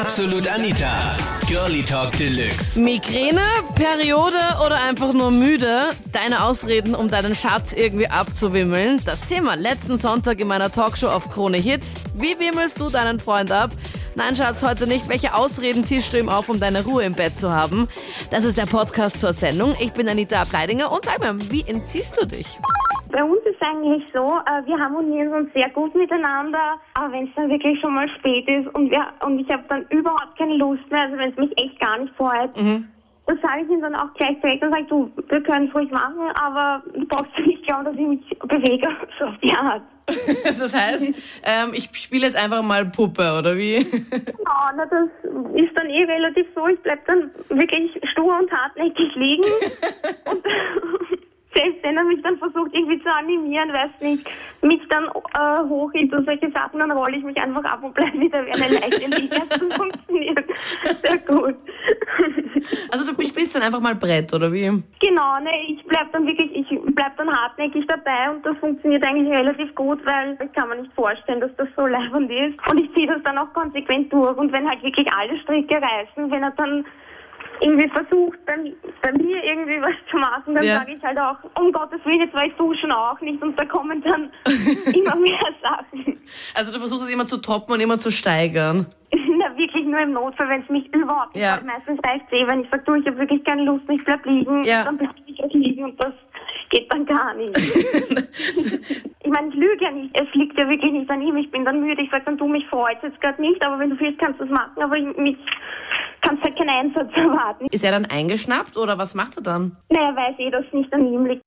Absolut Anita. Girlie Talk Deluxe. Migräne, Periode oder einfach nur müde? Deine Ausreden, um deinen Schatz irgendwie abzuwimmeln. Das Thema letzten Sonntag in meiner Talkshow auf Krone Hits. Wie wimmelst du deinen Freund ab? Nein, Schatz, heute nicht. Welche Ausreden tischst du ihm auf, um deine Ruhe im Bett zu haben? Das ist der Podcast zur Sendung. Ich bin Anita Ableidinger und sag mir, wie entziehst du dich? Bei uns ist eigentlich so, äh, wir harmonieren uns sehr gut miteinander, aber wenn es dann wirklich schon mal spät ist und, wir, und ich habe dann überhaupt keine Lust mehr, also wenn es mich echt gar nicht freut, Mhm. Dann sage ich ihm dann auch gleich direkt und sage, du, wir können es ruhig machen, aber du brauchst nicht glauben, dass ich mich bewege, so auf die Art. Das heißt, ähm, ich spiele jetzt einfach mal Puppe, oder wie? Ja, na, das ist dann eh relativ so, ich bleib dann wirklich stur und hartnäckig liegen und selbst wenn er mich dann versucht irgendwie zu animieren, weiß nicht, mich dann äh, hochhielt und solche Sachen, dann rolle ich mich einfach ab und bleibe wieder wie eine Leiche liegen. Das funktioniert sehr gut. Also du spielst dann einfach mal Brett, oder wie? Genau, ne, ich bleib dann wirklich, ich bleib dann hartnäckig dabei und das funktioniert eigentlich relativ gut, weil ich kann mir nicht vorstellen, dass das so leibend ist. Und ich ziehe das dann auch konsequent durch und wenn halt wirklich alle Stricke reißen, wenn er dann irgendwie versucht, bei, bei mir irgendwie was zu machen, dann Ja. sage ich halt auch, um Gottes Willen, jetzt war ich duschen auch nicht und da kommen dann immer mehr Sachen. Also du versuchst es immer zu toppen und immer zu steigern. Nur im Notfall, wenn es mich überhaupt nicht Ja. Meistens reicht es eh, wenn ich sage, du, ich habe wirklich keine Lust, ich bleib liegen, Ja. dann bleib ich auch liegen und das geht dann gar nicht. ich meine, ich lüge ja nicht, es liegt ja wirklich nicht an ihm, ich bin dann müde, ich sage dann, du, mich freut jetzt gerade nicht, aber wenn du willst, kannst du es machen, aber ich, mich kannst halt keinen Einsatz erwarten. Ist er dann eingeschnappt oder was macht er dann? Naja, weiß eh, dass es nicht an ihm liegt.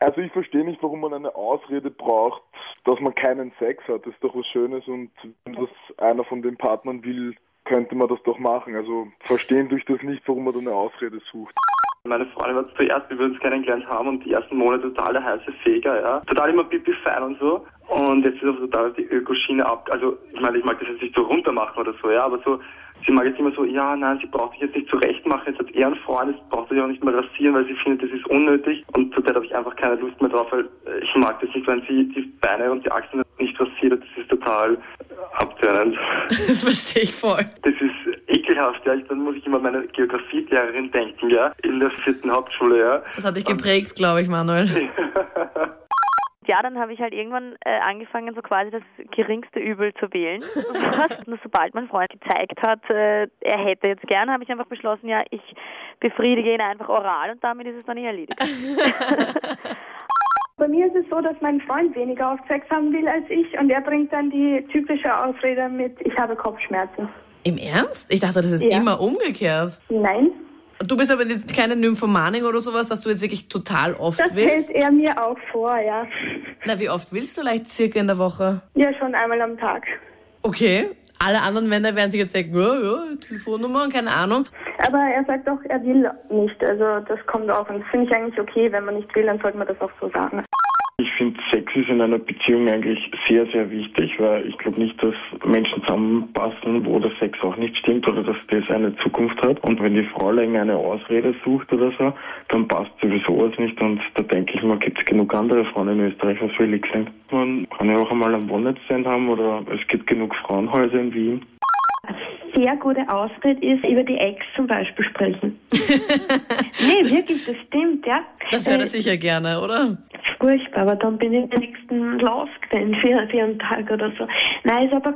Also ich verstehe nicht, warum man eine Ausrede braucht, dass man keinen Sex hat. Das ist doch was Schönes und wenn das einer von den Partnern will, könnte man das doch machen. Also verstehen durch das nicht, warum man da eine Ausrede sucht. Meine Freundin war zuerst, wir uns kennengelernt haben und die ersten Monate total der heiße Feger, ja. Total immer pipi fein und so. Und jetzt ist auch total die Ökoschiene ab. Also, ich meine, ich mag das jetzt nicht so runter machen oder so, ja, aber so, sie mag jetzt immer so, ja, nein, sie braucht sich jetzt nicht zurecht machen, jetzt hat er einen Freund, jetzt braucht sich auch nicht mehr rasieren, weil sie findet, das ist unnötig. Und zurzeit habe ich einfach keine Lust mehr drauf, weil ich mag das nicht, wenn sie die Beine und die Achseln nicht rasiert, das ist total abtönend. Das verstehe ich voll. Das ist ekelhaft, ja. Dann muss ich immer an meine Geografielehrerin denken, ja, in der vierten Hauptschule, ja. Das hat dich geprägt, glaube ich, Manuel. Ja, dann habe ich halt irgendwann äh, angefangen, so quasi das geringste Übel zu wählen. Und sobald mein Freund gezeigt hat, äh, er hätte jetzt gern, habe ich einfach beschlossen, ja, ich befriedige ihn einfach oral und damit ist es dann eh erledigt. Bei mir ist es so, dass mein Freund weniger oft Sex haben will als ich und er bringt dann die typische Ausrede mit, ich habe Kopfschmerzen. Im Ernst? Ich dachte, das ist Ja. immer umgekehrt. Nein, Du bist aber jetzt keine Nymphomanin oder sowas, dass du jetzt wirklich total oft das willst? hält er mir auch vor, ja. Na, wie oft willst du leicht circa in der Woche? Ja, schon einmal am Tag. Okay. Alle anderen Männer werden sich jetzt denken, ja, ja, Telefonnummer und keine Ahnung. Aber er sagt doch, er will nicht. Also das kommt auch und das finde ich eigentlich okay. Wenn man nicht will, dann sollte man das auch so sagen. Ich finde, Sex ist in einer Beziehung eigentlich sehr, sehr wichtig, weil ich glaube nicht, dass Menschen zusammenpassen, wo der Sex auch nicht stimmt oder dass das eine Zukunft hat. Und wenn die Frau länger eine Ausrede sucht oder so, dann passt sowieso was nicht. Und da denke ich mal, gibt es genug andere Frauen in Österreich, was willig sind. Man kann ja auch einmal einen One-Night-Stand haben oder es gibt genug Frauenhäuser in Wien. sehr gute Ausrede ist, über die Ex zum Beispiel sprechen. nee, wirklich, das stimmt, ja. Das hört er Äh, sicher gerne, oder? Furchtbar, aber dann bin ich in der nächsten losgegangen für, für einen Tag oder so. Nein, ist aber,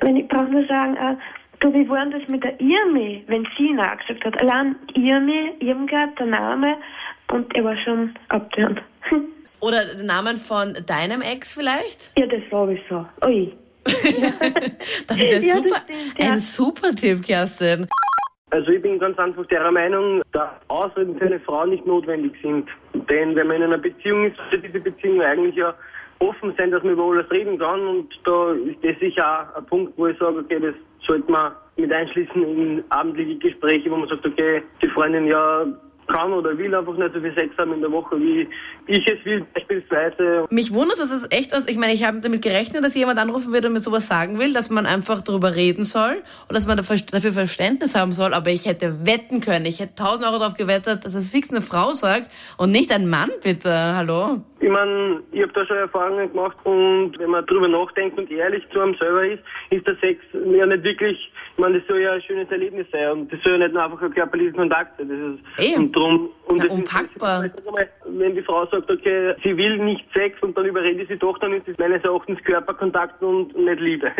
wenn ich brauche nur sagen, äh, du, wie war das mit der Irmi, wenn sie nachgesagt hat? Allein Irmi, Irmgard, der Name, und er war schon abtörend. Oder den Namen von deinem Ex vielleicht? ja, das sowieso. Ui. Das ist ein Ja, das super, stimmt, ja. ein super Tipp, Kerstin. Also ich bin ganz einfach der Meinung, dass Ausreden für eine Frau nicht notwendig sind. Denn wenn man in einer Beziehung ist, sollte diese Beziehung eigentlich ja offen sein, dass man über alles reden kann. Und da ist das sicher auch ein Punkt, wo ich sage, okay, das sollte man mit einschließen in abendliche Gespräche, wo man sagt, okay, die Freundin ja kann oder will einfach nicht so viel Sex haben in der Woche, wie ich es will beispielsweise. Mich wundert, dass es echt aus. Ich meine, ich habe damit gerechnet, dass jemand anrufen wird und mir sowas sagen will, dass man einfach darüber reden soll und dass man dafür Verständnis haben soll. Aber ich hätte wetten können. Ich hätte 1000 Euro darauf gewettet, dass es fix eine Frau sagt und nicht ein Mann, bitte. Hallo? Ich meine, ich habe da schon Erfahrungen gemacht und wenn man drüber nachdenkt und ehrlich zu einem selber ist, ist der Sex ja nicht wirklich Ich meine, das soll ja ein schönes Erlebnis sein und das soll ja nicht nur einfach ein körperlicher Kontakt sein. Das ist Eben. Und drum, und Na, unpackbar. ist wenn die Frau sagt, okay, sie will nicht Sex und dann überrede ich sie doch, dann ist das meines Erachtens Körperkontakt und nicht Liebe.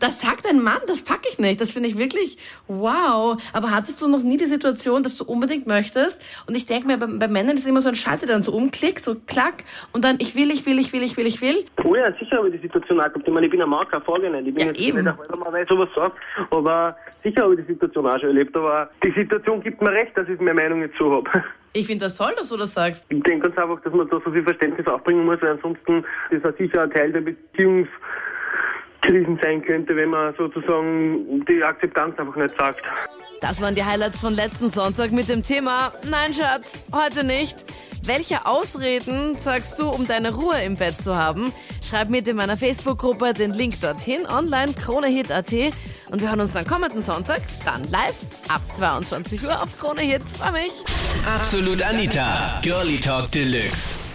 Das sagt ein Mann, das packe ich nicht. Das finde ich wirklich wow. Aber hattest du noch nie die Situation, dass du unbedingt möchtest? Und ich denke mir, bei, bei Männern ist immer so ein Schalter, der dann so umklickt, so klack, und dann ich will, ich will, ich will, ich will, ich will. Oh ja, sicher habe ich die Situation auch gehabt. Ich meine, ich bin ein Mann, Frage nicht. Ich bin Ja, jetzt eben. nicht weil ich sowas sage. Aber sicher habe ich die Situation auch schon erlebt. Aber die Situation gibt mir recht, dass ich meine Meinung jetzt so habe. Ich finde das toll, dass du das sagst. Ich denke ganz einfach, dass man da so viel Verständnis aufbringen muss, weil ansonsten ist das sicher ein Teil der Beziehungskrisen sein könnte, wenn man sozusagen die Akzeptanz einfach nicht sagt. Das waren die Highlights von letzten Sonntag mit dem Thema Nein, Schatz, heute nicht. Welche Ausreden sagst du, um deine Ruhe im Bett zu haben? Schreib mit in meiner Facebook-Gruppe den Link dorthin, online kronehit.at. Und wir hören uns dann kommenden Sonntag, dann live ab 22 Uhr auf Krone Hit. Freu mich. Absolut Anita, Girlie Talk Deluxe.